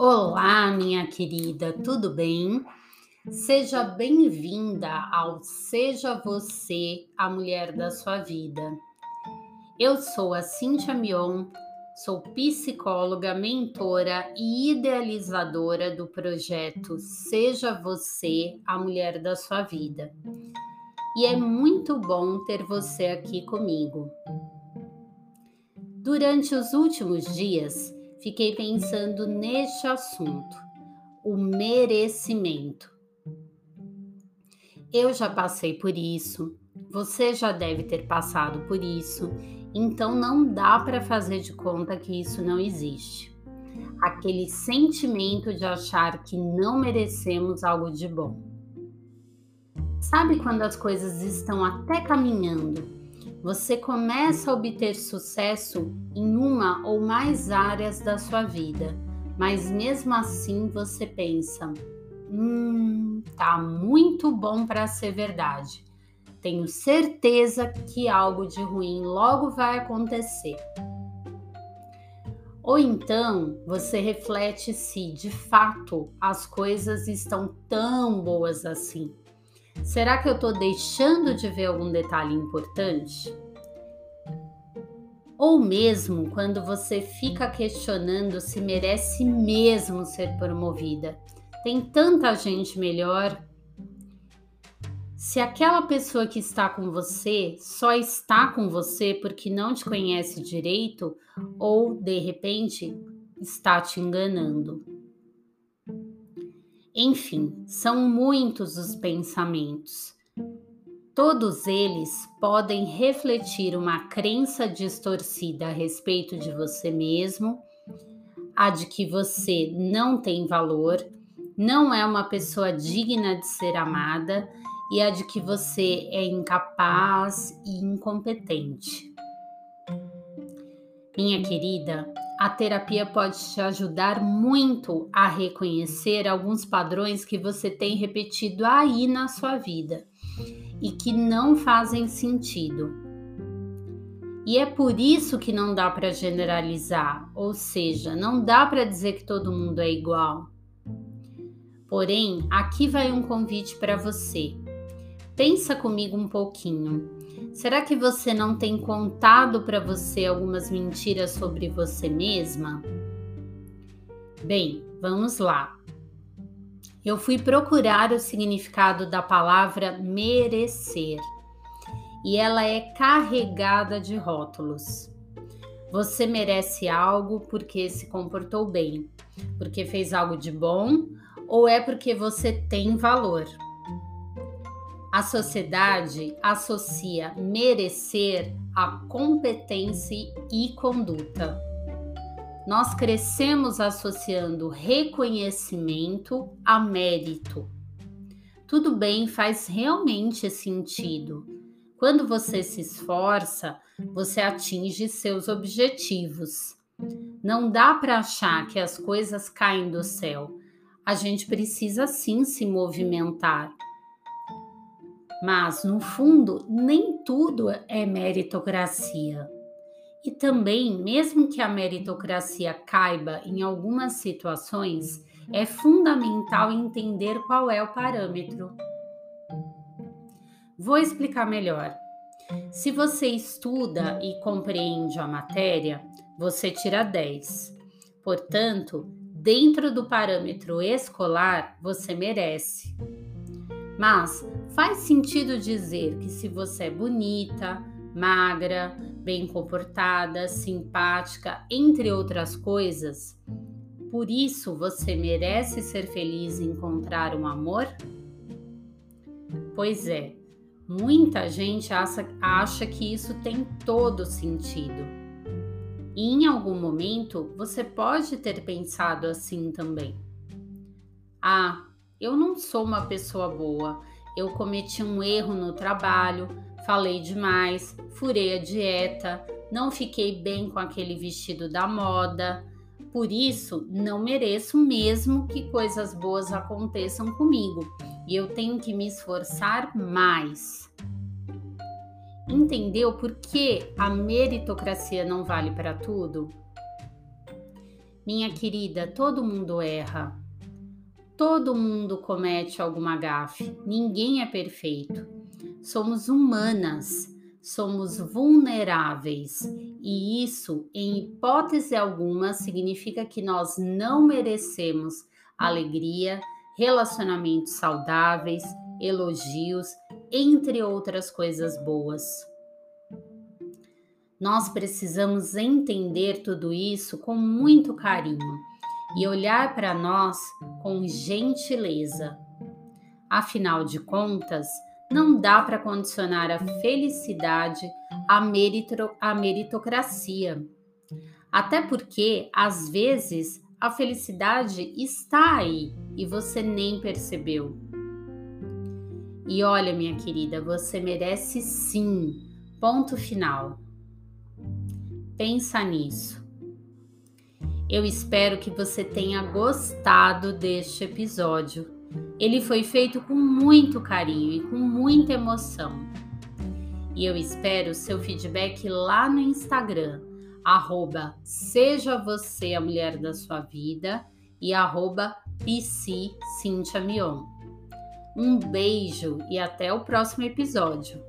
Olá, minha querida, tudo bem? Seja bem-vinda ao Seja Você a Mulher da Sua Vida. Eu sou a Cintia Mion, sou psicóloga, mentora e idealizadora do projeto Seja Você a Mulher da Sua Vida. E é muito bom ter você aqui comigo. Durante os últimos dias, fiquei pensando neste assunto, o merecimento. Eu já passei por isso, você já deve ter passado por isso, então não dá para fazer de conta que isso não existe. Aquele sentimento de achar que não merecemos algo de bom. Sabe quando as coisas estão até caminhando você começa a obter sucesso em uma ou mais áreas da sua vida, mas mesmo assim você pensa: hum, tá muito bom para ser verdade. Tenho certeza que algo de ruim logo vai acontecer. Ou então você reflete se de fato as coisas estão tão boas assim Será que eu estou deixando de ver algum detalhe importante? Ou mesmo quando você fica questionando se merece mesmo ser promovida. Tem tanta gente melhor. Se aquela pessoa que está com você só está com você porque não te conhece direito ou de repente está te enganando. Enfim, são muitos os pensamentos. Todos eles podem refletir uma crença distorcida a respeito de você mesmo, a de que você não tem valor, não é uma pessoa digna de ser amada e a de que você é incapaz e incompetente. Minha querida, a terapia pode te ajudar muito a reconhecer alguns padrões que você tem repetido aí na sua vida e que não fazem sentido. E é por isso que não dá para generalizar, ou seja, não dá para dizer que todo mundo é igual. Porém, aqui vai um convite para você. Pensa comigo um pouquinho. Será que você não tem contado para você algumas mentiras sobre você mesma? Bem, vamos lá. Eu fui procurar o significado da palavra merecer e ela é carregada de rótulos. Você merece algo porque se comportou bem, porque fez algo de bom ou é porque você tem valor. A sociedade associa merecer a competência e conduta. Nós crescemos associando reconhecimento a mérito. Tudo bem, faz realmente sentido. Quando você se esforça, você atinge seus objetivos. Não dá para achar que as coisas caem do céu. A gente precisa sim se movimentar mas, no fundo, nem tudo é meritocracia. E também, mesmo que a meritocracia caiba em algumas situações, é fundamental entender qual é o parâmetro. Vou explicar melhor. Se você estuda e compreende a matéria, você tira 10. Portanto, dentro do parâmetro escolar, você merece. Mas faz sentido dizer que se você é bonita, magra, bem comportada, simpática, entre outras coisas, por isso você merece ser feliz e encontrar um amor? Pois é, muita gente acha, que isso tem todo sentido. E em algum momento você pode ter pensado assim também. Ah, eu não sou uma pessoa boa. Eu cometi um erro no trabalho, falei demais, furei a dieta, não fiquei bem com aquele vestido da moda. Por isso, não mereço mesmo que coisas boas aconteçam comigo e eu tenho que me esforçar mais. Entendeu por que a meritocracia não vale para tudo? Minha querida, todo mundo erra. Todo mundo comete alguma gafe. Ninguém é perfeito. Somos humanas, somos vulneráveis, e isso, em hipótese alguma, significa que nós não merecemos alegria, relacionamentos saudáveis, elogios, entre outras coisas boas. Nós precisamos entender tudo isso com muito carinho e olhar para nós com gentileza. Afinal de contas, não dá para condicionar a felicidade à, merito, à meritocracia. Até porque, às vezes, a felicidade está aí e você nem percebeu. E olha, minha querida, você merece sim. Ponto final. Pensa nisso. Eu espero que você tenha gostado deste episódio. Ele foi feito com muito carinho e com muita emoção. E eu espero seu feedback lá no Instagram, arroba Seja Você a Mulher da Sua Vida e arroba. Um beijo e até o próximo episódio.